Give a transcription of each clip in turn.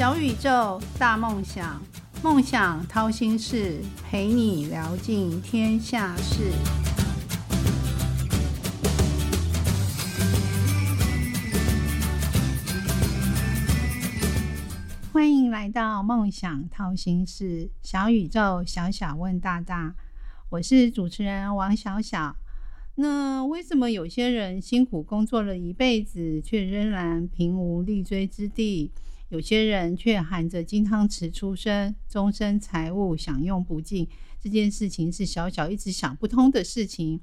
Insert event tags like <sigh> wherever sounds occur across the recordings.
小宇宙，大梦想，梦想掏心事，陪你聊尽天下事。欢迎来到梦想掏心事，小宇宙，小小问大大，我是主持人王小小。那为什么有些人辛苦工作了一辈子，却仍然贫无立锥之地？有些人却含着金汤匙出生，终身财物享用不尽。这件事情是小小一直想不通的事情。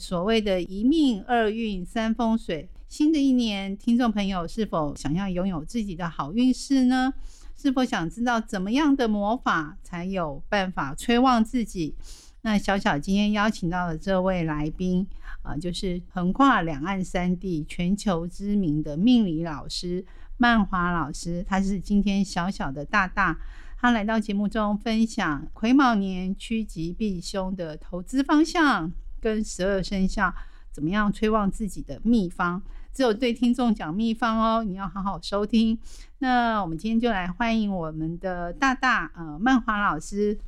所谓的一命二运三风水，新的一年，听众朋友是否想要拥有自己的好运势呢？是否想知道怎么样的魔法才有办法催旺自己？那小小今天邀请到的这位来宾啊，就是横跨两岸三地、全球知名的命理老师。曼华老师，他是今天小小的大大，他来到节目中分享癸卯年趋吉避凶的投资方向，跟十二生肖怎么样催旺自己的秘方。只有对听众讲秘方哦，你要好好收听。那我们今天就来欢迎我们的大大，呃，曼华老师。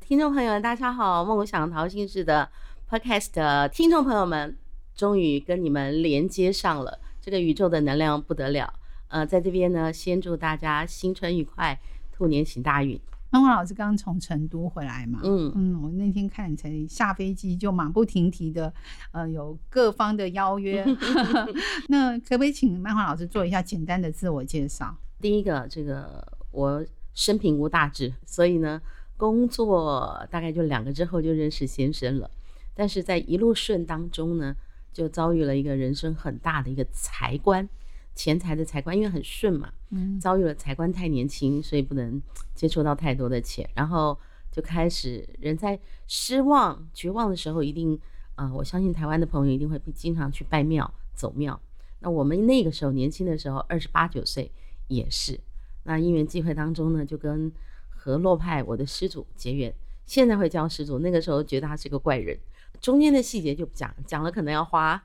听众朋友们，大家好，梦想淘心事的 Podcast 听众朋友们，终于跟你们连接上了，这个宇宙的能量不得了。呃，在这边呢，先祝大家新春愉快，兔年行大运。曼华老师刚从成都回来嘛？嗯嗯，我那天看你才下飞机就马不停蹄的，呃，有各方的邀约。<laughs> <laughs> 那可不可以请漫画老师做一下简单的自我介绍？第一个，这个我生平无大志，所以呢，工作大概就两个之后就认识先生了。但是在一路顺当中呢，就遭遇了一个人生很大的一个财关。钱财的财官，因为很顺嘛，嗯，遭遇了财官太年轻，所以不能接触到太多的钱，然后就开始人在失望、绝望的时候，一定啊，我相信台湾的朋友一定会经常去拜庙、走庙。那我们那个时候年轻的时候，二十八九岁也是。那因缘际会当中呢，就跟河洛派我的师祖结缘，现在会叫师祖，那个时候觉得他是个怪人。中间的细节就不讲，讲了可能要花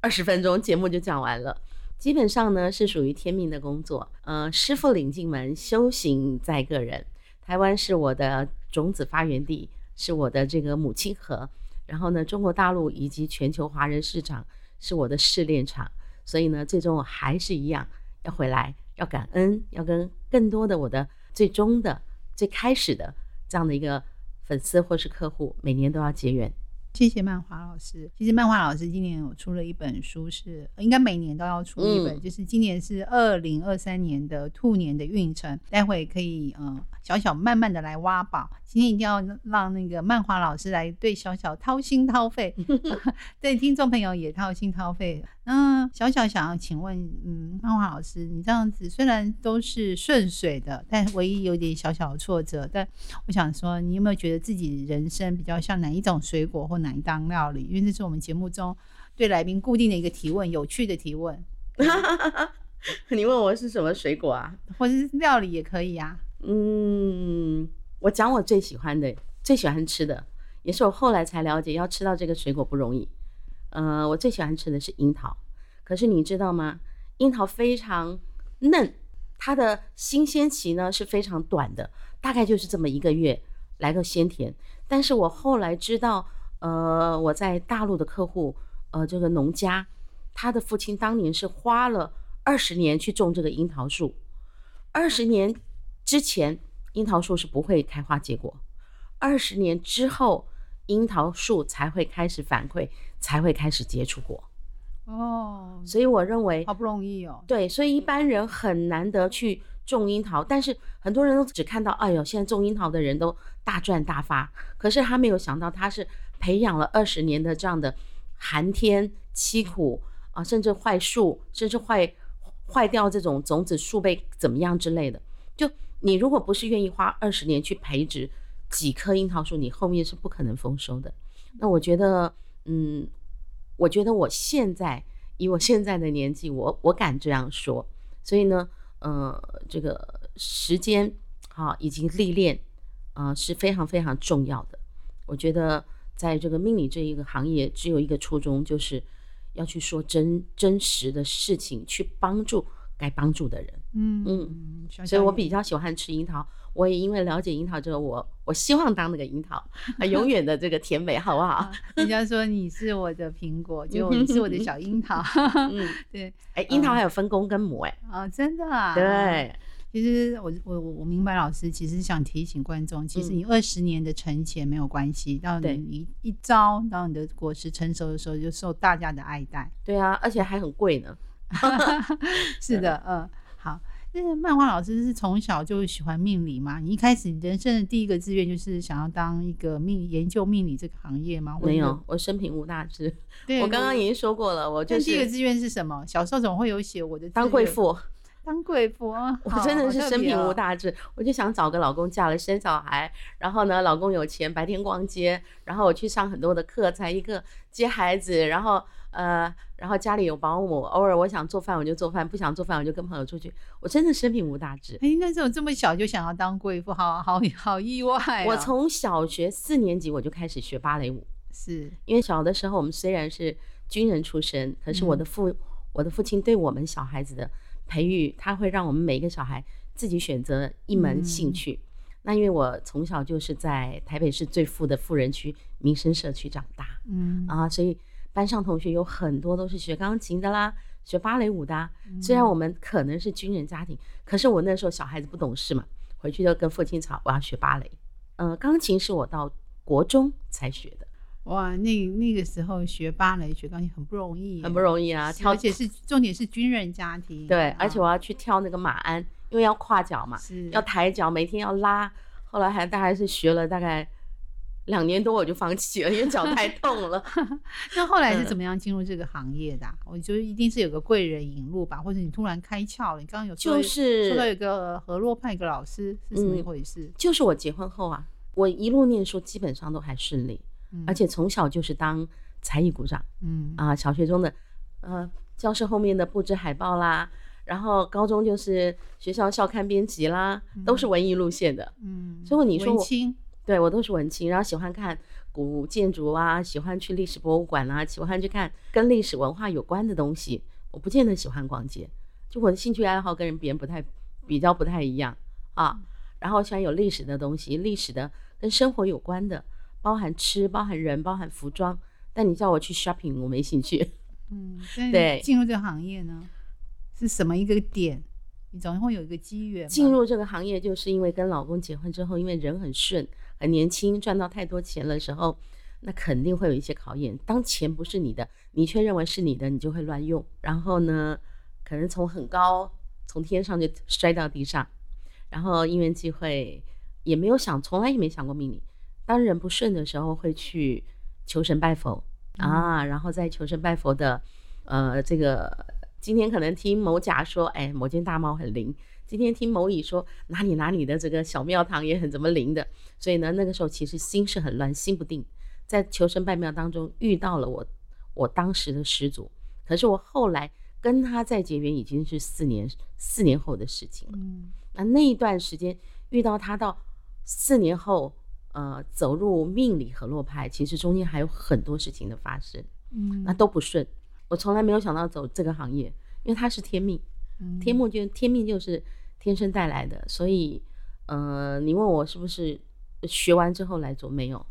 二十分钟，节目就讲完了。基本上呢是属于天命的工作，呃，师傅领进门，修行在个人。台湾是我的种子发源地，是我的这个母亲河。然后呢，中国大陆以及全球华人市场是我的试炼场。所以呢，最终我还是一样要回来，要感恩，要跟更多的我的最终的、最开始的这样的一个粉丝或是客户，每年都要结缘。谢谢漫画老师。其实漫画老师今年有出了一本书，是应该每年都要出一本，就是今年是二零二三年的兔年的运程。待会可以呃小小慢慢的来挖宝。今天一定要让那个漫画老师来对小小掏心掏肺 <laughs> <laughs> 对听众朋友也掏心掏肺。那小小想要请问，嗯，漫画老师，你这样子虽然都是顺水的，但唯一有点小小的挫折。但我想说，你有没有觉得自己人生比较像哪一种水果或哪一档料理？因为这是我们节目中对来宾固定的一个提问，有趣的提问。<laughs> 你问我是什么水果啊？或者是料理也可以啊。嗯。我讲我最喜欢的、最喜欢吃的，也是我后来才了解，要吃到这个水果不容易。呃，我最喜欢吃的是樱桃，可是你知道吗？樱桃非常嫩，它的新鲜期呢是非常短的，大概就是这么一个月来个鲜甜。但是我后来知道，呃，我在大陆的客户，呃，这个农家，他的父亲当年是花了二十年去种这个樱桃树，二十年之前。樱桃树是不会开花结果，二十年之后，樱桃树才会开始反馈，才会开始接触过。哦，所以我认为好不容易哦。对，所以一般人很难得去种樱桃，但是很多人都只看到，哎呦，现在种樱桃的人都大赚大发。可是他没有想到，他是培养了二十年的这样的寒天凄苦啊，甚至坏树，甚至坏坏掉这种种子树被怎么样之类的，就。你如果不是愿意花二十年去培植几棵樱桃树，你后面是不可能丰收的。那我觉得，嗯，我觉得我现在以我现在的年纪，我我敢这样说。所以呢，呃，这个时间哈以及历练啊是非常非常重要的。我觉得在这个命理这一个行业，只有一个初衷，就是要去说真真实的事情，去帮助该帮助的人。嗯所以我比较喜欢吃樱桃。我也因为了解樱桃之后，我我希望当那个樱桃，<laughs> 啊，永远的这个甜美，好不好啊？人家说你是我的苹果，就你是我的小樱桃。<laughs> 嗯，对，哎，樱桃还有分公跟母，哎，啊，真的啊。。对，其实我我我我明白，老师其实想提醒观众，其实你二十年的沉潜没有关系，到你一一朝，当你的果实成熟的时候，就受大家的爱戴。对啊，而且还很贵呢。<laughs> 是的，嗯，好。那个漫画老师是从小就喜欢命理吗？你一开始人生的第一个志愿就是想要当一个命研究命理这个行业吗？没有，我生平无大志。<laughs> 对，我刚刚已经说过了，我就是第一个志愿是什么？小时候总会有写我的，当贵妇。当贵妇啊！我真的是生平无。大志，我就想找个老公，嫁了生小孩，然后呢，老公有钱，白天逛街，然后我去上很多的课，才一个，接孩子，然后呃，然后家里有保姆，偶尔我想做饭我就做饭，不想做饭我就跟朋友出去。我真的生平无大志。哎，那怎么这么小就想要当贵妇，好好好意外哦。我从小学四年级我就开始学芭蕾舞，是因为小的时候我们虽然是军人出身，可是我的父、我的父亲对我们小孩子的培育，他会让我们每一个小孩自己选择一门兴趣。那因为我从小就是在台北市最富的富人区民生社区长大嗯啊，所以班上同学有很多都是学钢琴的啦，学芭蕾舞的虽然我们可能是军人家庭，可是我那时候小孩子不懂事嘛，回去就跟父亲吵，我要学芭蕾。呃，钢琴是我到国中才学的，哇，那那个时候学芭蕾、学钢琴很不容易，很不容易啊，而且是重点是军人家庭。对，啊而且我要去跳那个马鞍，因为要跨脚嘛，是要抬脚，每天要拉。后来还大概是学了大概两年多，我就放弃了，因为脚太 <laughs> 痛了。那后来是嗯怎么样进入这个行业的啊、我觉得一定是有个贵人引路吧，或者你突然开窍了。你刚刚有就是说到有个河洛派一个老师是怎么一嗯回事？就是我结婚后啊，我一路念书基本上都还顺利，嗯而且从小就是当才艺股长嗯啊，小学中的呃教室后面的布置海报啦，然后高中就是学校校刊编辑啦，都是文艺路线的。嗯，所以你说我对我都是文青，然后喜欢看古建筑啊，喜欢去历史博物馆啊，喜欢去看跟历史文化有关的东西。我不见得喜欢逛街，就我的兴趣爱好跟人别人不太比较不太一样啊。然后喜欢有历史的东西，历史的跟生活有关的，包含吃，包含人，包含服装。但你叫我去 shopping，我没兴趣。嗯，<laughs> 对进入这个行业呢，是什么一个点？你总会有一个机缘嘛。进入这个行业，就是因为跟老公结婚之后，因为人很顺，很年轻，赚到太多钱的时候，那肯定会有一些考验。当钱不是你的，你却认为是你的，你就会乱用。然后呢，可能从很高，从天上就摔到地上。然后因缘际会，也没有想，从来也没想过命理。当人不顺的时候，会去求神拜佛啊，然后在求神拜佛的，呃，这个今天可能听某甲说，哎，某间大猫很灵。今天听某乙说哪里哪里的这个小庙堂也很怎么灵的，所以呢，那个时候其实心是很乱，心不定。在求神拜庙当中遇到了我我当时的师祖，可是我后来跟他再结缘已经是四年四年后的事情了。嗯那那一段时间遇到他到四年后，呃，走入命理和洛派，其实中间还有很多事情的发生，嗯，那都不顺。我从来没有想到走这个行业，因为它是天命。嗯天命就天命就是天生带来的，所以呃，你问我是不是学完之后来做？没有，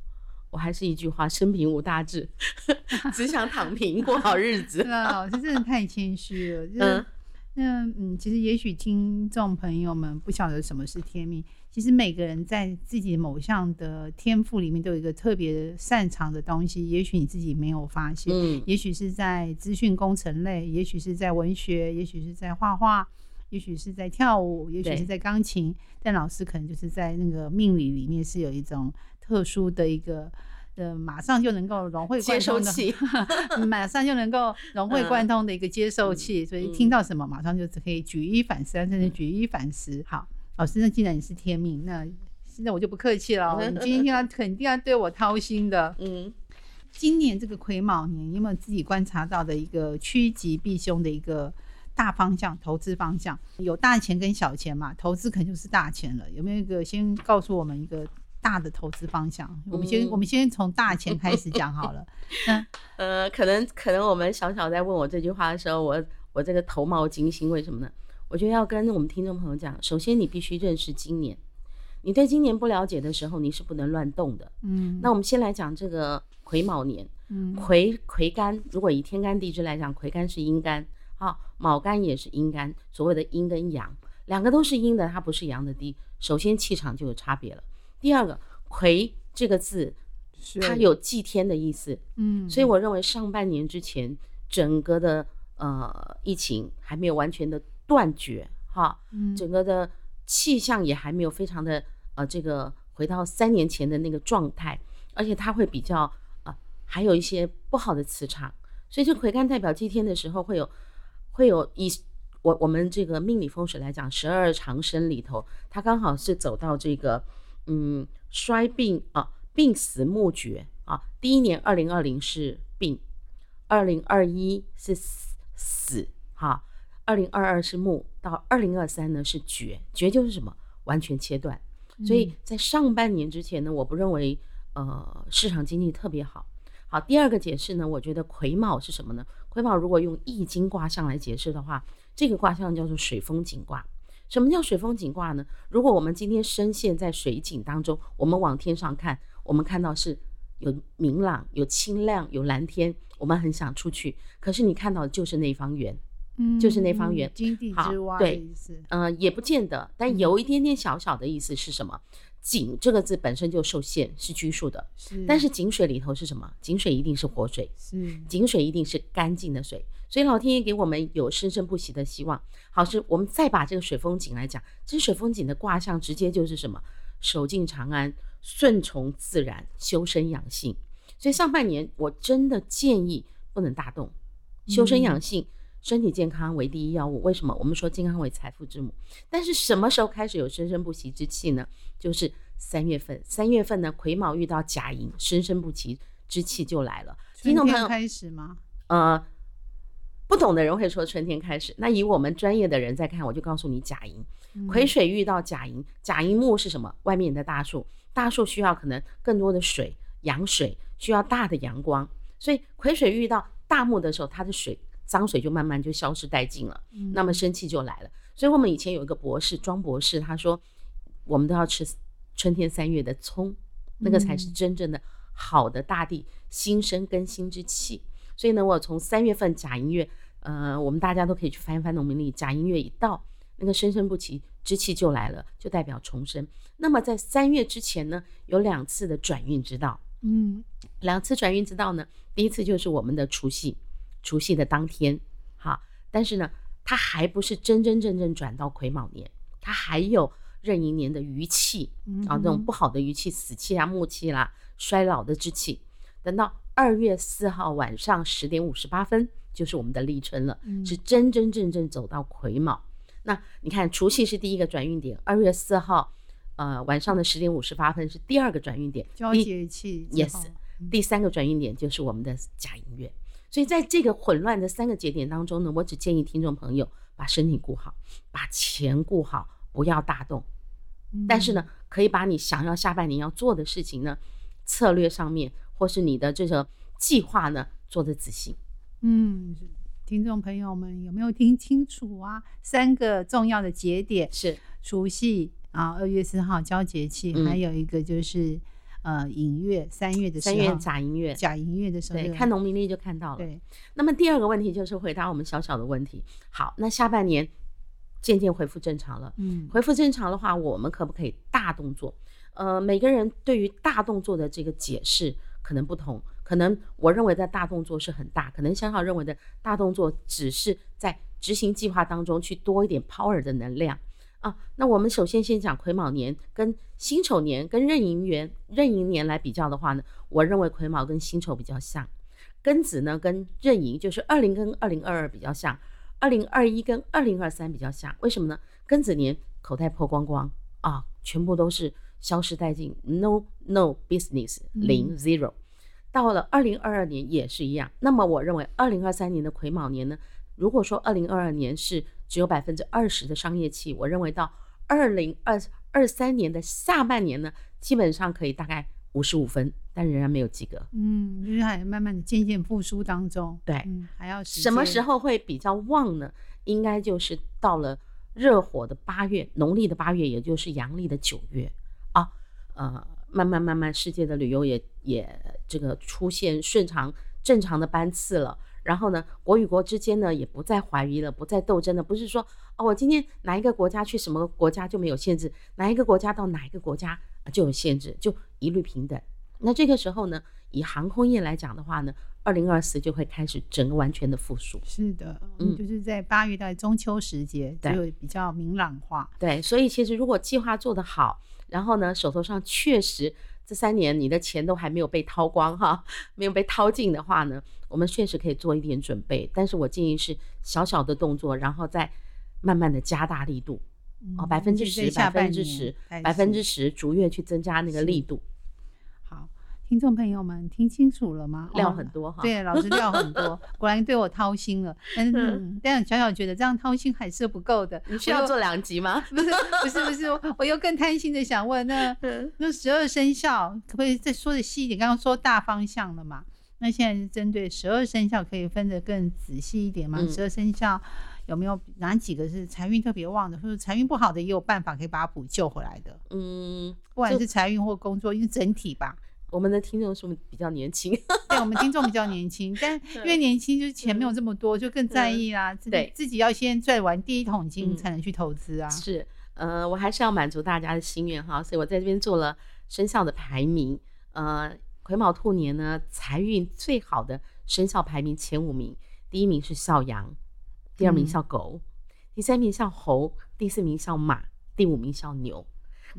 我还是一句话：生平无大志，<laughs> 只想躺平过好日子是。啊，老师真的太谦虚了。<laughs> 就是嗯那嗯，其实也许听众朋友们不晓得什么是天命，其实每个人在自己某项的天赋里面都有一个特别擅长的东西，也许你自己没有发现。嗯，也许是在资讯工程类，也许是在文学，也许是在画画，也许是在跳舞，也许是在钢琴。但老师可能就是在那个命理里面是有一种特殊的一个，呃，马上就能够融会接贯通的，收器。<laughs> 马上就能够融会贯通的一个接受器，所以听到什么马上就可以举一反三，甚至举一反十。好，老师，那既然你是天命，那现在我就不客气了哦，你今天要 <laughs> 肯定要对我掏心的。嗯，今年这个癸卯年，你有没有自己观察到的一个趋吉避凶的一个大方向投资方向？有大钱跟小钱嘛，投资肯定就是大钱了。有没有一个先告诉我们一个大的投资方向？我们先、嗯我们先从大钱开始讲好了。<laughs> 嗯呃，可能可能我们小小在问我这句话的时候，我我这个头毛惊心，为什么呢？我觉得要跟我们听众朋友讲，首先你必须认识今年，你对今年不了解的时候，你是不能乱动的。嗯那我们先来讲这个癸卯年，嗯癸癸干，如果以天干地支来讲，癸干是阴干，啊，卯干也是阴干，所谓的阴跟阳，两个都是阴的，它不是阳的低，首先气场就有差别了。第二个，魁这个字，它有祭天的意思，嗯，所以我认为上半年之前，整个的呃疫情还没有完全的断绝，哈，嗯。整个的气象也还没有非常的呃这个回到三年前的那个状态，而且它会比较呃还有一些不好的磁场，所以这魁干代表祭天的时候会有会有以我我们这个命理风水来讲，十二长生里头，它刚好是走到这个嗯衰病啊病死木绝啊，第一年二零二零是病，二零二一是死死哈。二零二二是木，到二零二三呢是绝，绝就是什么？完全切断。所以在上半年之前呢，我不认为呃市场经济特别好。好，第二个解释呢，我觉得癸卯是什么呢？癸卯如果用易经卦象来解释的话，这个卦象叫做水风景卦。什么叫水风景卦呢？如果我们今天深陷在水井当中，我们往天上看，我们看到是有明朗、有清亮、有蓝天，我们很想出去，可是你看到的就是那方圆。嗯就是那方圆嗯井底之蛙对的意思，呃，也不见得，但有一点点小小的意思是什么？井这个字本身就受限，是拘束的。是，但是井水里头是什么？井水一定是活水，是井水一定是干净的水，所以老天爷给我们有生生不息的希望。好，是我们再把这个水风井来讲，这水风井的卦象直接就是什么？守静长安，顺从自然，修身养性。所以上半年我真的建议不能大动，修身养性。身体健康为第一要务。为什么？我们说健康为财富之母。但是什么时候开始有生生不息之气呢？就是三月份。三月份呢，癸卯遇到甲寅，生生不息之气就来了。听众朋友，春天开始吗？呃，不懂的人会说春天开始。那以我们专业的人在看，我就告诉你甲寅，嗯癸水遇到甲寅，甲寅木是什么？外面的大树，大树需要可能更多的水，养水需要大的阳光，所以癸水遇到大木的时候，它的水脏水就慢慢就消失殆尽了，嗯那么生气就来了。所以我们以前有一个博士庄博士，他说我们都要吃春天三月的葱，那个才是嗯真正的好的大地新生更新之气。所以呢，我从三月份甲寅月，呃，我们大家都可以去翻一翻农民历，甲寅月一到，那个生生不息之气就来了，就代表重生。那么在三月之前呢，有两次的转运之道，嗯两次转运之道呢，第一次就是我们的除夕，除夕的当天，哈，但是呢，它还不是真真正正转到癸卯年，它还有壬寅年的余气，嗯啊，这种不好的余气、死气啊、木气啦、衰老的之气，等到二月四号晚上十点五十八分，就是我们的立春了，嗯是真真正正走到癸卯。那你看，除夕是第一个转运点，二月四号，呃，晚上的十点五十八分是第二个转运点，交第节气之 Yes 后第三个转运点就是我们的甲寅月。所以在这个混乱的三个节点当中呢，我只建议听众朋友把身体顾好，把钱顾好，不要大动。但是呢，可以把你想要下半年要做的事情呢，策略上面或是你的这个计划呢，做的仔细。嗯，听众朋友们有没有听清楚啊？三个重要的节点：是除夕啊，二月四号交节气，嗯还有一个就是呃影月，三月的时候，三月甲寅月，甲寅月的时候对，看农民历就看到了。对，那么第二个问题就是回答我们小小的问题。好，那下半年渐渐恢复正常了。嗯恢复正常的话，我们可不可以大动作？呃，每个人对于大动作的这个解释可能不同，可能我认为的大动作是很大，可能香小认为的大动作只是在执行计划当中去多一点 power 的能量啊。那我们首先先讲癸卯年跟辛丑年跟壬寅元壬寅年来比较的话呢，我认为癸卯跟辛丑比较像，庚子呢跟壬寅就是二零跟二零二二比较像，二零二一跟二零二三比较像，为什么呢？庚子年口袋破光光啊，全部都是消失殆尽，no no business 零 zero。到了二零二二年也是一样。那么我认为二零二三年的癸卯年呢，如果说二零二二年是只有百分之二十的商业气，我认为到二零二二三年的下半年呢，基本上可以大概五十五分，但仍然没有及格。嗯，就是还慢慢的渐渐复苏当中，对嗯，还要什么时候会比较旺呢？应该就是到了热火的八月，农历的八月，也就是阳历的九月啊，呃，慢慢慢慢，世界的旅游也也这个出现顺常正常的班次了。然后呢，国与国之间呢也不再怀疑了，不再斗争了，不是说哦，我今天哪一个国家去什么国家就没有限制，哪一个国家到哪一个国家就有限制，就一律平等。那这个时候呢，以航空业来讲的话呢，二零二四就会开始整个完全的复苏。是的，嗯，就是在八月到中秋时节就比较明朗化。对，所以其实如果计划做得好，然后呢，手头上确实这三年你的钱都还没有被掏光哈，没有被掏尽的话呢，我们确实可以做一点准备。但是我建议是小小的动作，然后再慢慢的加大力度，哦，百分之十，百分之十，百分之十，逐月去增加那个力度。听众朋友们，听清楚了吗？料很多哈，对，老师料很多，<laughs> 果然对我掏心了。但是，但小小觉得这样掏心还是不够的。你需要做两集吗？<laughs> 不是，不是，不是，我又更贪心的想问，那 <laughs> 那十二生肖可不可以再说的细一点？刚刚说大方向了嘛？那现在是针对十二生肖，可以分得更仔细一点吗？十二生肖有没有哪几个是财运特别旺的，或者财运不好的也有办法可以把它补救回来的？嗯，不管是财运或工作，因为整体吧。我们的听众是不是比较年轻？<laughs> 对，我们听众比较年轻，但 <laughs> 因为年轻就是钱没有这么多，就更在意啦。对，自己要先赚完第一桶金才能去投资啊。是，呃，我还是要满足大家的心愿哈，所以我在这边做了生肖的排名。呃，癸卯兔年呢，财运最好的生肖排名前五名，第一名是孝羊，第二名肖狗，第三名叫猴，第四名叫马，第五名叫牛。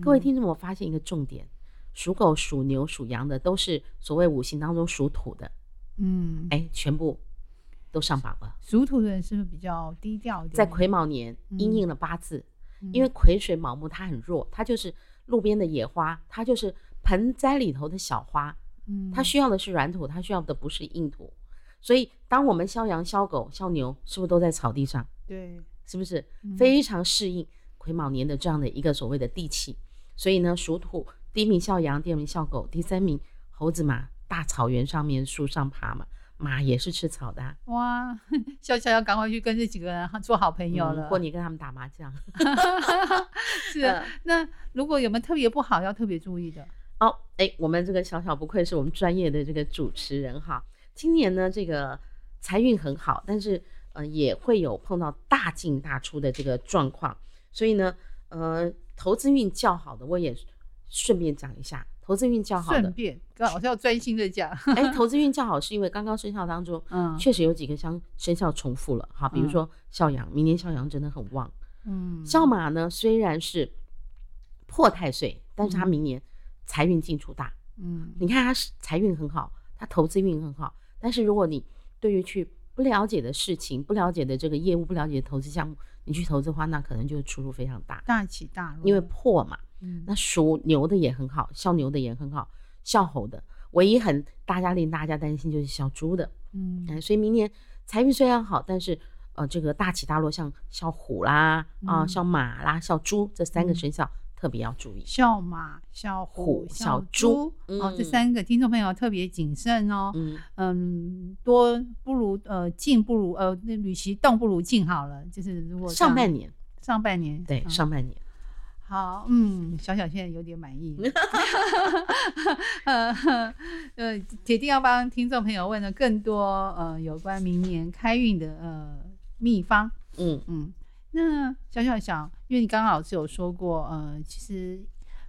各位听众，我发现一个重点。属狗、属牛、属羊的都是所谓五行当中属土的，嗯，哎，全部都上榜了。属土的人是不是比较低调？在癸卯年，阴应了八字，因为癸水卯木，它很弱，它就是路边的野花，它就是盆栽里头的小花，嗯，它需要的是软土，它需要的不是硬土。所以，当我们肖羊、肖狗、肖牛，是不是都在草地上？对，是不是非常适应癸卯年的这样的一个所谓的地气？所以呢，属土。第一名笑羊，第二名笑狗，第三名猴子马。大草原上面树上爬嘛，马也是吃草的。哇，<laughs> 笑笑要赶快去跟这几个人做好朋友了。过年跟他们打麻将。<laughs> 是。那如果有没有特别不好要特别注意的？哦，哎，我们这个小小不愧是我们专业的这个主持人哈。今年呢，这个财运很好，但是呃也会有碰到大进大出的这个状况，所以呢，呃，投资运较好的我也。顺便讲一下，投资运较好的，顺便刚好要专心的讲。哎，投资运较好是因为刚刚生肖当中，<laughs> 嗯，确实有几个相生肖重复了哈，比如说肖羊，明年肖羊真的很旺。嗯，肖马呢虽然是破太岁，但是他明年财运进出大。嗯，你看他财运很好，他投资运很好，但是如果你对于去不了解的事情、不了解的这个业务、不了解的投资项目，你去投资的话，那可能就出入非常大，大起大落，因为破嘛。嗯。那属牛的也很好，肖牛的也很好，肖猴的唯一很大家令大家担心就是小猪的，嗯，哎，所以明年财运虽然好，但是呃，这个大起大落，像肖虎啦啊，肖马啦，肖猪这三个生肖特别要注意。小马、小虎、小猪，哦，这三个听众朋友特别谨慎哦，嗯嗯，多不如呃静不如呃那与其动不如静好了，就是如果上半年，上半年对上半年。好，嗯，小小现在有点满意。呃，<laughs> <laughs> 呃，铁定要帮听众朋友问了更多呃有关明年开运的呃秘方。嗯嗯，那想想想，因为你刚刚老师有说过，呃，其实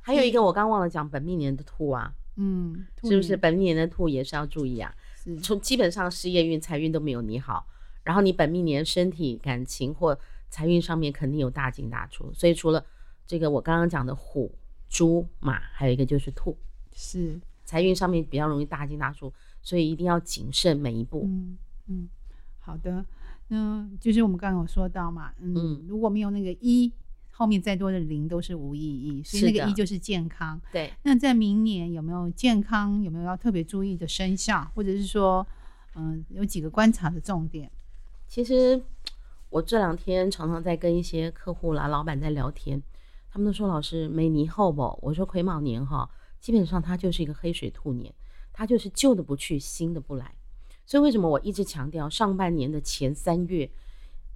还有一个我刚忘了讲，本命年的兔啊，嗯，是不是本命年的兔也是要注意啊？从基本上事业运、财运都没有你好，然后你本命年身体、感情或财运上面肯定有大进大出，所以除了这个我刚刚讲的虎、猪、马，还有一个就是兔，是财运上面比较容易大进大出，所以一定要谨慎每一步。嗯嗯，好的，那就是我们刚刚有说到嘛，嗯，如果没有那个一，后面再多的零都是无意义，所以那个一就是健康。对，那在明年有没有健康？有没有要特别注意的生肖，或者是说，嗯，有几个观察的重点？其实我这两天常常在跟一些客户啦、老板在聊天。他们都说老师没年后不？我说癸卯年哈，基本上它就是一个黑水兔年，它就是旧的不去，新的不来。所以为什么我一直强调上半年的前三月，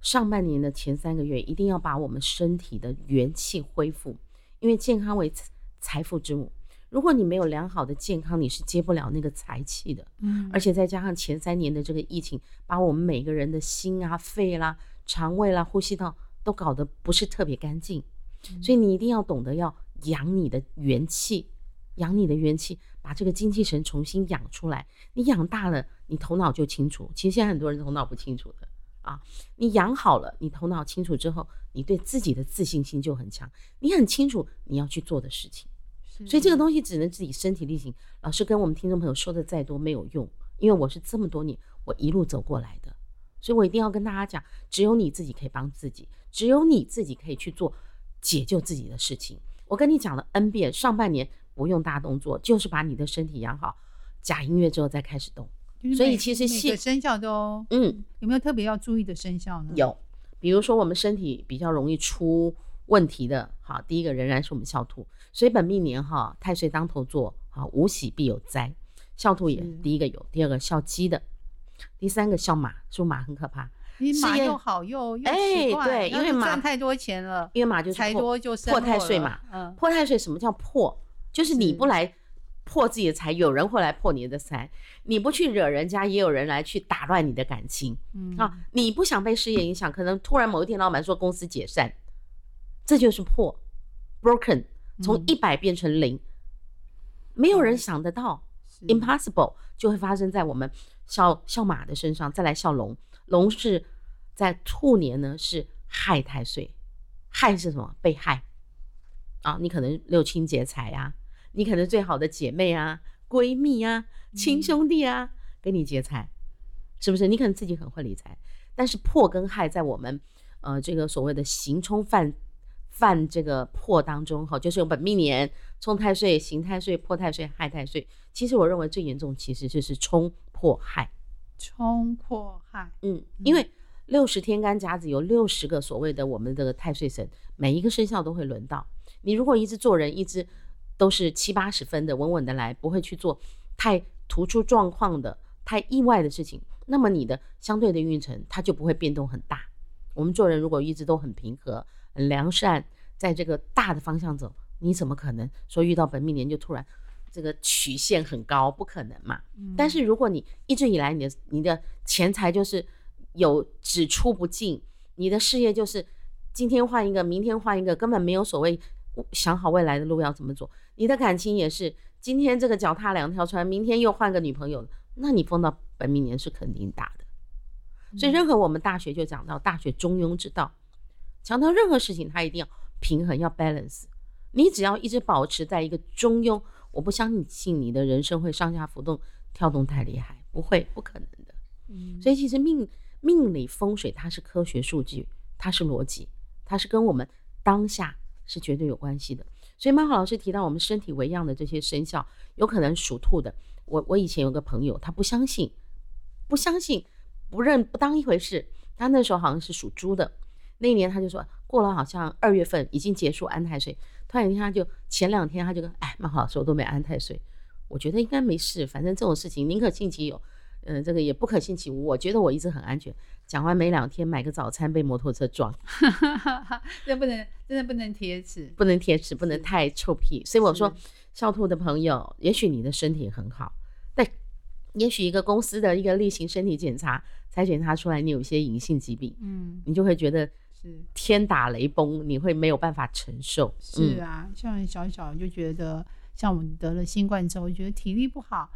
上半年的前三个月一定要把我们身体的元气恢复，因为健康为财富之母。如果你没有良好的健康，你是接不了那个财气的。嗯，而且再加上前三年的这个疫情，把我们每个人的心啊、肺啦、肠胃啦、呼吸道都搞得不是特别干净。所以你一定要懂得要养你的元气，养你的元气，把这个精气神重新养出来。你养大了，你头脑就清楚。其实现在很多人头脑不清楚的啊，你养好了，你头脑清楚之后，你对自己的自信心就很强。你很清楚你要去做的事情。所以这个东西只能自己身体力行。老师跟我们听众朋友说的再多没有用，因为我是这么多年我一路走过来的，所以我一定要跟大家讲，只有你自己可以帮自己，只有你自己可以去做解救自己的事情。我跟你讲了 N 遍，上半年不用大动作，就是把你的身体养好，假音乐之后再开始动。所以其实每个生肖都嗯，有没有特别要注意的生肖呢？有，比如说我们身体比较容易出问题的，好，第一个仍然是我们孝兔。所以本命年哈，太岁当头坐，好无喜必有灾。孝兔也第一个有，第二个笑鸡的，第三个笑马，说马很可怕。你马又好又又哎对，因为马赚太多钱了，因为马就财多就破太岁嘛。嗯，破太岁什么叫破？就是你不来破自己的财，有人会来破你的财。你不去惹人家，也有人来去打乱你的感情。嗯啊，你不想被事业影响，可能突然某一天老板说公司解散，这就是破，broken。从一百变成零，没有人想得到，impossible 就会发生在我们笑笑马的身上。再来笑龙，龙是在兔年呢，是害太岁，害是什么？被害啊！你可能六亲劫财啊，你可能最好的姐妹啊、闺蜜啊、亲兄弟啊，给你劫财，是不是？你可能自己很会理财，但是破跟害在我们呃这个所谓的行冲犯。犯这个破当中哈，就是用本命年冲太岁、刑太岁、破太岁、害太岁。其实我认为最严重其实就是冲破害。冲破害，嗯，因为六十天干甲子有六十个所谓的我们的太岁神，每一个生肖都会轮到你。如果一直做人，一直都是七八十分的稳稳的来，不会去做太突出状况的、太意外的事情，那么你的相对的运程它就不会变动很大。我们做人如果一直都很平和。很良善，在这个大的方向走，你怎么可能说遇到本命年就突然这个曲线很高？不可能嘛。但是如果你一直以来你的你的钱财就是有只出不进，你的事业就是今天换一个，明天换一个，根本没有所谓想好未来的路要怎么走。你的感情也是今天这个脚踏两条船，明天又换个女朋友，那你碰到本命年是肯定大的。所以任何我们大学就讲到大学中庸之道。强调任何事情，它一定要平衡，要 balance。你只要一直保持在一个中庸，我不相信你的人生会上下浮动、跳动太厉害，不会，不可能的。嗯，所以其实命命理风水它是科学数据，它是逻辑，它是跟我们当下是绝对有关系的。所以曼好老师提到我们身体为样的这些生肖，有可能属兔的。我我以前有个朋友，他不相信，不相信，不认不当一回事。他那时候好像是属猪的。那一年他就说过了，好像二月份已经结束安太岁。突然间他就前两天他就跟哎，蛮好，说我都没安太岁，我觉得应该没事。反正这种事情宁可信其有，嗯，这个也不可信其无。我觉得我一直很安全。讲完没两天，买个早餐被摩托车撞，这不能真的不能贴纸，不能贴纸，不能太臭屁。所以我说，笑兔的朋友，也许你的身体很好，但也许一个公司的一个例行身体检查才检查出来你有一些隐性疾病，嗯，你就会觉得。是天打雷崩，你会没有办法承受。是啊，像小小就觉得，像我们得了新冠之后，觉得体力不好，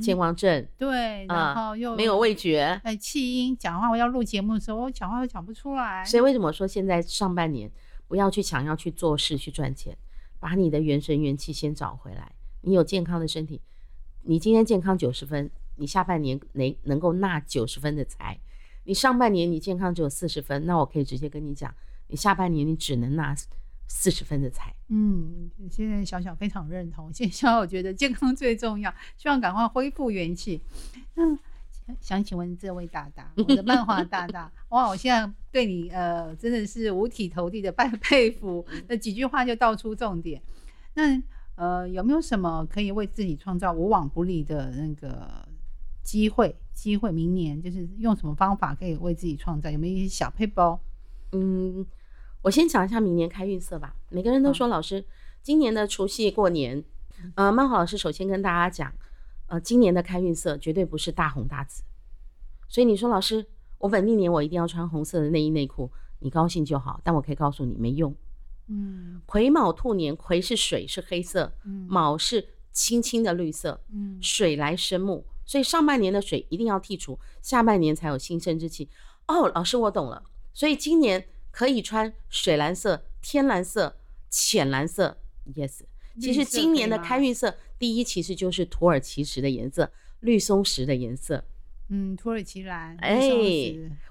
健忘症，对，然后又没有味觉，哎，气音，讲话我要录节目的时候，我讲话又讲不出来。所以为什么说现在上半年不要去想要去做事去赚钱，把你的元神元气先找回来。你有健康的身体，你今天健康九十分，你下半年能能够纳九十分的财。你上半年你健康只有四十分，那我可以直接跟你讲，你下半年你只能拿四十分的菜。嗯，现在小小非常认同，现在小小觉得健康最重要，希望赶快恢复元气。那想请问这位大大，我的漫画大大，<laughs> 哇，我现在对你呃真的是五体投地的拜佩服，那几句话就道出重点。那呃有没有什么可以为自己创造无往不利的那个？机会，机会明年就是用什么方法可以为自己创造？有没有一些小配包？嗯，我先讲一下明年开运色吧。每个人都说老师，今年的除夕过年，呃，曼华老师首先跟大家讲，呃，今年的开运色绝对不是大红大紫。所以你说老师，我本命年我一定要穿红色的内衣内裤，你高兴就好。但我可以告诉你，没用。嗯癸卯兔年，癸是水，是黑色；嗯卯是青青的绿色。嗯水来生木，所以上半年的水一定要剔除，下半年才有新生之气。哦，老师我懂了，所以今年可以穿水蓝色、天蓝色、浅蓝色。Yes，其实今年的开运色第一其实就是土耳其石的颜色，绿松石的颜色。嗯，土耳其蓝，哎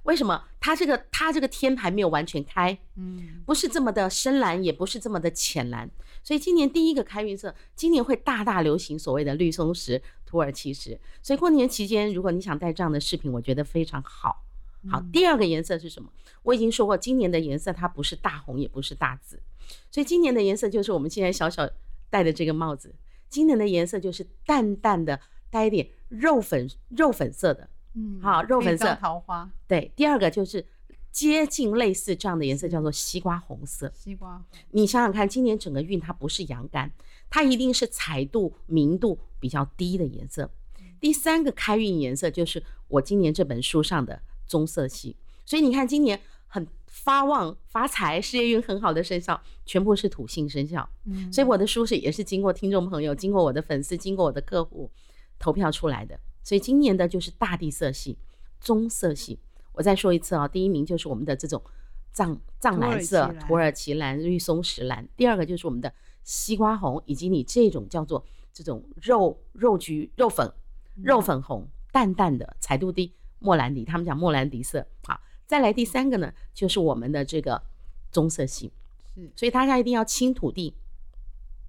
为什么？它这个它这个天还没有完全开，嗯不是这么的深蓝，也不是这么的浅蓝，所以今年第一个开运色，今年会大大流行所谓的绿松石、土耳其石。所以过年期间，如果你想带这样的饰品，我觉得非常好。好，第二个颜色是什么？我已经说过，今年的颜色它不是大红，也不是大紫，所以今年的颜色就是我们现在小小戴的这个帽子。今年的颜色就是淡淡的带一点肉粉肉粉色的，嗯，好肉粉色桃花，对。第二个就是接近类似这样的颜色，叫做西瓜红色。西瓜，你想想看，今年整个运它不是阳干，它一定是彩度、明度比较低的颜色。第三个开运颜色就是我今年这本书上的棕色系，所以你看今年很发旺、发财、事业运很好的生肖，全部是土性生肖。嗯，所以我的书是也是经过听众朋友、经过我的粉丝、经过我的客户投票出来的。所以今年的就是大地色系、棕色系。我再说一次啊、第一名就是我们的这种藏藏蓝色、土土耳其蓝、绿松石蓝，第二个就是我们的西瓜红，以及你这种叫做这种肉肉橘、肉粉、肉粉红，淡淡的彩度低，莫兰迪，他们讲莫兰迪色。好，再来第三个呢，就是我们的这个棕色系。是，所以大家一定要清土地，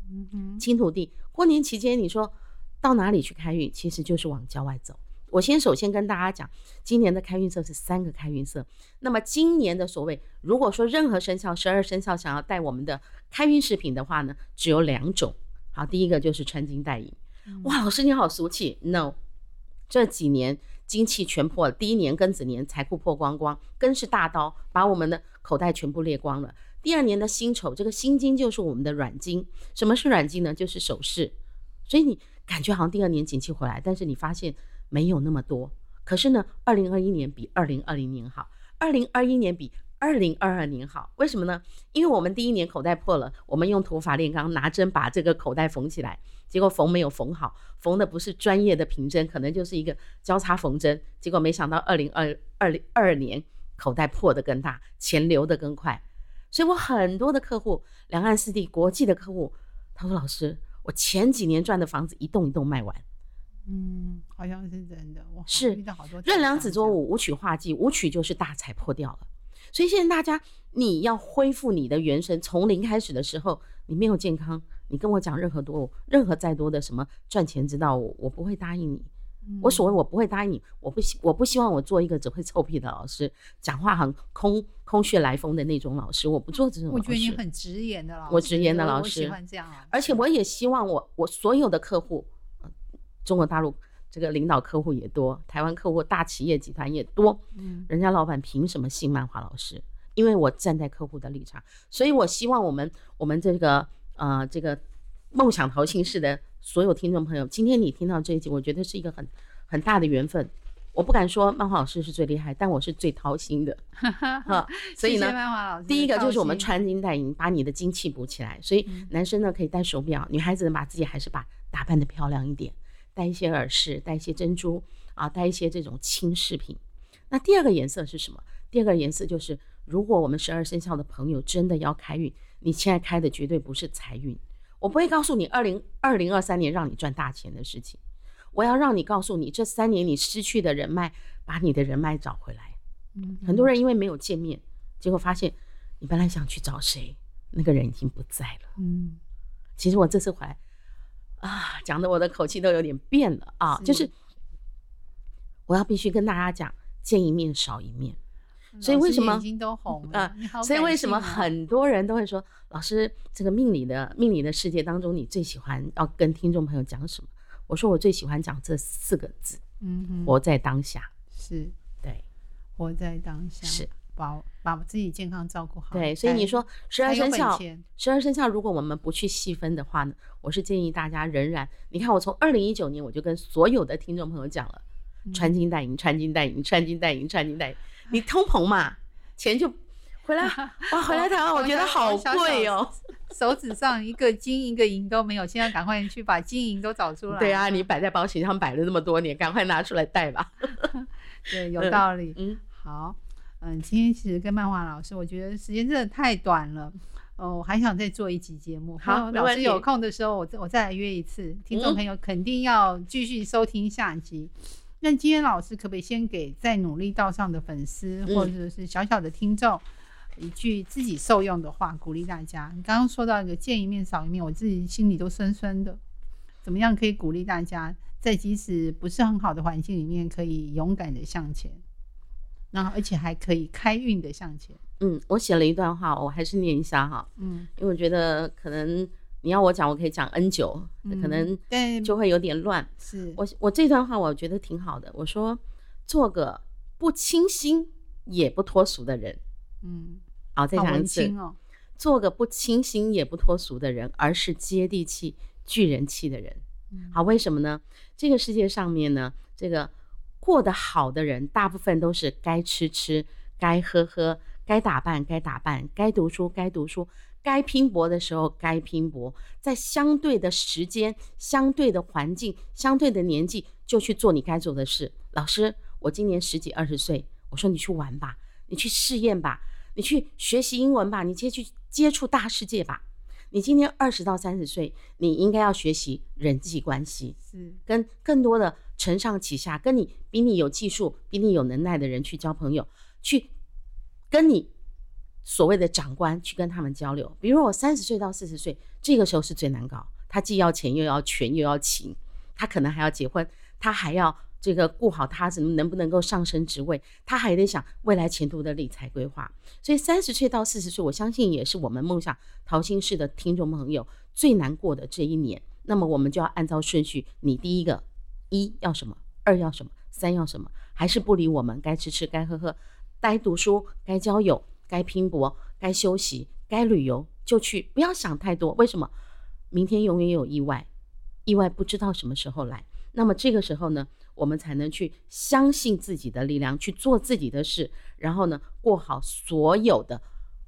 嗯哼，清土地。过年期间，你说到哪里去开运，其实就是往郊外走。我先首先跟大家讲，今年的开运色是三个开运色。那么今年的所谓，如果说任何生肖十二生肖想要带我们的开运饰品的话呢，只有两种。好，第一个就是穿金戴银。哇，老师你好俗气，no。这几年金气全破了，第一年庚子年财库破光光，庚是大刀，把我们的口袋全部裂光了。第二年的辛丑，这个辛金就是我们的软金。什么是软金呢？就是首饰。所以你感觉好像第二年景气回来，但是你发现没有那么多。可是呢，二零二一年比二零二零年好，二零二一年比二零二二年好。为什么呢？因为我们第一年口袋破了，我们用土法炼钢，拿针把这个口袋缝起来，结果缝没有缝好，缝的不是专业的平针，可能就是一个交叉缝针。结果没想到二零二二零二二年口袋破的更大，钱流的更快。所以我很多的客户，两岸四地国际的客户，他说：“老师，我前几年赚的房子一栋一栋卖完。”嗯，好像是真的，我是遇到好多任良子作我，舞，舞曲化忌，舞曲就是大财破掉了。所以现在大家，你要恢复你的元神，从零开始的时候，你没有健康，你跟我讲任何多、任何再多的什么赚钱之道，我我不会答应你。我所谓我不会答应你，我不希我不希望我做一个只会臭屁的老师，讲话很空空穴来风的那种老师，我不做这种老我觉得你。很直言的老师，我直言的老师我喜欢这样而且我也希望我我所有的客户，呃中国大陆这个领导客户也多，台湾客户大企业集团也多，嗯人家老板凭什么信漫画老师？因为我站在客户的立场，所以我希望我们我们这个呃这个梦想淘心式的所有听众朋友，今天你听到这一集，我觉得是一个很很大的缘分。我不敢说漫画老师是最厉害，但我是最掏心的，<laughs> 哈。所以呢谢谢，曼华老师第一个就是我们穿金戴银，把你的精气补起来。所以男生呢可以戴手表，女孩子呢把自己还是把打扮的漂亮一点，戴一些耳饰，戴一些珍珠啊，戴一些这种轻饰品。那第二个颜色是什么？第二个颜色就是，如果我们十二生肖的朋友真的要开运，你现在开的绝对不是财运。我不会告诉你二零二零二三年让你赚大钱的事情，我要让你告诉你这三年你失去的人脉，把你的人脉找回来。嗯很多人因为没有见面，结果发现你本来想去找谁，那个人已经不在了。嗯其实我这次回来啊，讲的我的口气都有点变了啊，是就是我要必须跟大家讲，见一面少一面。所以为什么眼睛都红了？所以为什么很多人都会说，老师，这个命理的命理的世界当中，你最喜欢要跟听众朋友讲什么？我说我最喜欢讲这四个字，嗯哼，活在当下。是对，活在当下，是把把自己健康照顾好。对，所以你说十二生肖，十二生肖，如果我们不去细分的话呢，我是建议大家仍然，你看我从二零一九年我就跟所有的听众朋友讲了，嗯穿金戴银，穿金戴银，穿金戴银，穿金戴银，你通膨嘛，钱就回来，<laughs> 哇，回来台湾我觉得好贵哦。手指上一个金一个银都没有，现在赶快去把金银都找出来。对啊，你摆在保险箱摆了那么多年，赶快拿出来戴吧。<laughs> 对，<laughs> 有道理。嗯，好，嗯，今天其实跟漫画老师，我觉得时间真的太短了。哦，我还想再做一集节目。好老师有空的时候，我再我再来约一次。听众嗯朋友肯定要继续收听下集。那今天老师可不可以先给在努力道上的粉丝，嗯或者是小小的听众，一句自己受用的话，鼓励大家？你刚刚说到一个见一面少一面，我自己心里都酸酸的。怎么样可以鼓励大家，在即使不是很好的环境里面，可以勇敢的向前，然后而且还可以开运的向前。嗯，我写了一段话，我还是念一下哈，嗯，因为我觉得可能你要我讲，我可以讲 N 久，可能但就会有点乱。是我我这段话我觉得挺好的，我说做个不清新也不脱俗的人。嗯，好，再讲一次，哦。做个不清新也不脱俗的人，而是接地气、聚人气的人。嗯好，为什么呢？这个世界上面呢，这个过得好的人，大部分都是该吃吃，该喝喝，该打扮该打扮，该读书该读书，该拼搏的时候该拼搏，在相对的时间、相对的环境、相对的年纪，就去做你该做的事。老师，我今年十几二十岁，我说你去玩吧，你去试验吧，你去学习英文吧，你接去接触大世界吧。你今天二十到三十岁，你应该要学习人际关系，是跟更多的承上启下，跟你比你有技术、比你有能耐的人去交朋友，去跟你所谓的长官去跟他们交流。比如我三十岁到四十岁，这个时候是最难搞，他既要钱又要权又要情，他可能还要结婚，他还要这个顾好他怎么能不能够上升职位，他还得想未来前途的理财规划。所以三十岁到四十岁，我相信也是我们梦想桃心式的听众朋友最难过的这一年。那么我们就要按照顺序，你第一个一要什么，二要什么，三要什么，还是不理我们，该吃吃，该喝喝，该读书，该交友，该拼搏，该休息，该旅游就去，不要想太多。为什么？明天永远有意外，意外不知道什么时候来。那么这个时候呢，我们才能去相信自己的力量，去做自己的事，然后呢，过好所有的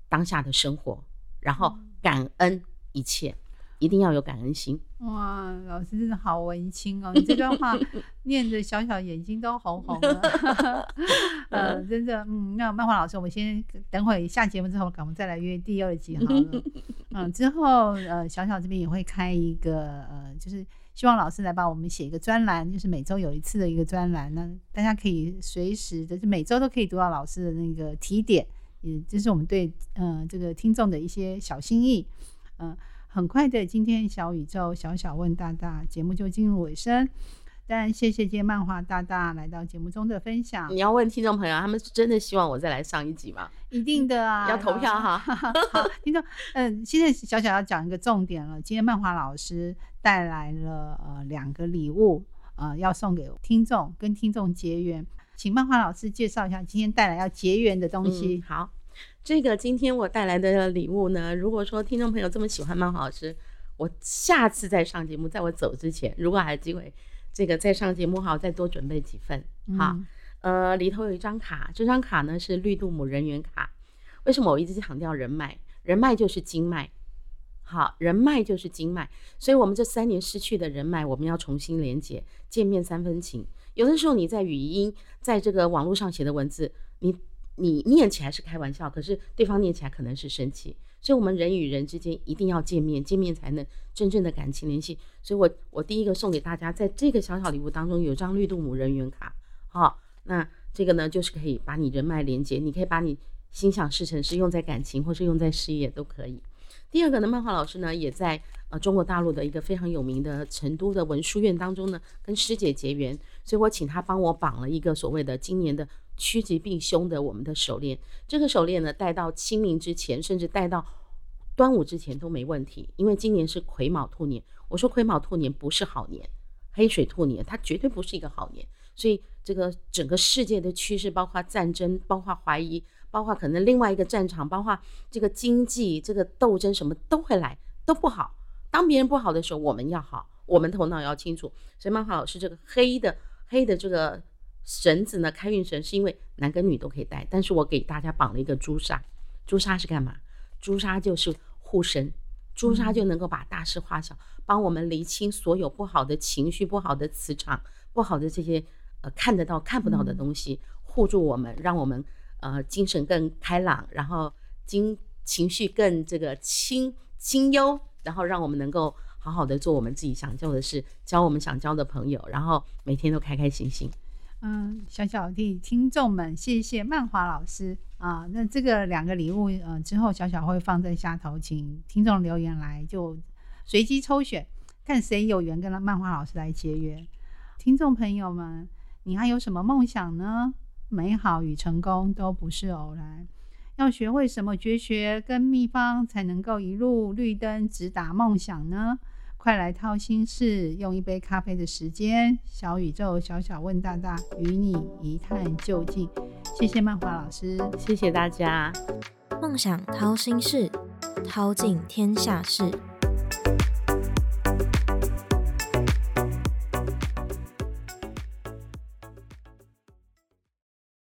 当下的生活，然后感恩一切，一定要有感恩心。哇，老师真的好文青哦！你这段话 <laughs> 念着小小眼睛都红红的，<laughs> 呃，真的，嗯，那漫画老师，我们先等会下节目之后，我们再来约第二集好了。<laughs> 嗯，之后呃，小小这边也会开一个呃，就是希望老师来帮我们写一个专栏，就是每周有一次的一个专栏，那大家可以随时的，就每周都可以读到老师的那个提点，也就是我们对呃这个听众的一些小心意，嗯、很快的，今天小宇宙小小问大大节目就进入尾声。但谢谢今天漫画大大来到节目中的分享，你要问听众朋友，他们是真的希望我再来上一集吗？一定的啊，要投票哈。<laughs> <laughs> 好，听众，嗯，现在小小要讲一个重点了。今天漫画老师带来了呃两个礼物，呃，要送给听众，跟听众结缘。请漫画老师介绍一下今天带来要结缘的东西嗯。。好，这个今天我带来的礼物呢，如果说听众朋友这么喜欢漫画老师，我下次再上节目，在我走之前，如果还有机会，这个再上节目哈，再多准备几份。哈，嗯呃，里头有一张卡，这张卡呢是绿度母人缘卡。为什么我一直强调人脉？人脉就是经脉，好，人脉就是经脉。所以我们这三年失去的人脉，我们要重新连接。见面三分情，有的时候你在语音，在这个网络上写的文字，你你念起来是开玩笑，可是对方念起来可能是生气。所以，我们人与人之间一定要见面，见面才能真正的感情联系。所以我我第一个送给大家，在这个小小礼物当中有张绿度母人缘卡，好，那这个呢就是可以把你人脉连接，你可以把你心想事成是用在感情或是用在事业都可以。第二个呢，漫画老师呢也在呃中国大陆的一个非常有名的成都的文殊院当中呢跟师姐结缘，所以我请她帮我绑了一个所谓的今年的趋吉避凶的我们的手链。这个手链呢戴到清明之前，甚至戴到端午之前都没问题，因为今年是癸卯兔年。我说癸卯兔年不是好年，黑水兔年它绝对不是一个好年，所以这个整个世界的趋势，包括战争，包括怀疑，包括可能另外一个战场，包括这个经济这个斗争，什么都会来，都不好。当别人不好的时候，我们要好，我们头脑要清楚。所以漫画老师这个黑的黑的这个绳子呢，开运绳是因为男跟女都可以戴，但是我给大家绑了一个朱砂，朱砂是干嘛？朱砂就是护身，朱砂就能够把大事化小，帮我们厘清所有不好的情绪、不好的磁场、不好的这些呃看得到看不到的东西，护住我们，让我们呃精神更开朗，然后精情绪更这个清清幽。然后让我们能够好好的做我们自己想做的事，交我们想交的朋友，然后每天都开开心心。嗯，小小弟听众们，谢谢曼华老师啊。那这个两个礼物，呃，之后小小会放在下头，请听众留言来，就随机抽选，看谁有缘跟漫画老师来结缘。听众朋友们，你还有什么梦想呢？美好与成功都不是偶然。要学会什么绝学跟秘方，才能够一路绿灯直达梦想呢？快来掏心事，用一杯咖啡的时间，小宇宙小小问大大，与你一探究竟。谢谢漫画老师，谢谢大家。梦想掏心事，掏尽天下事。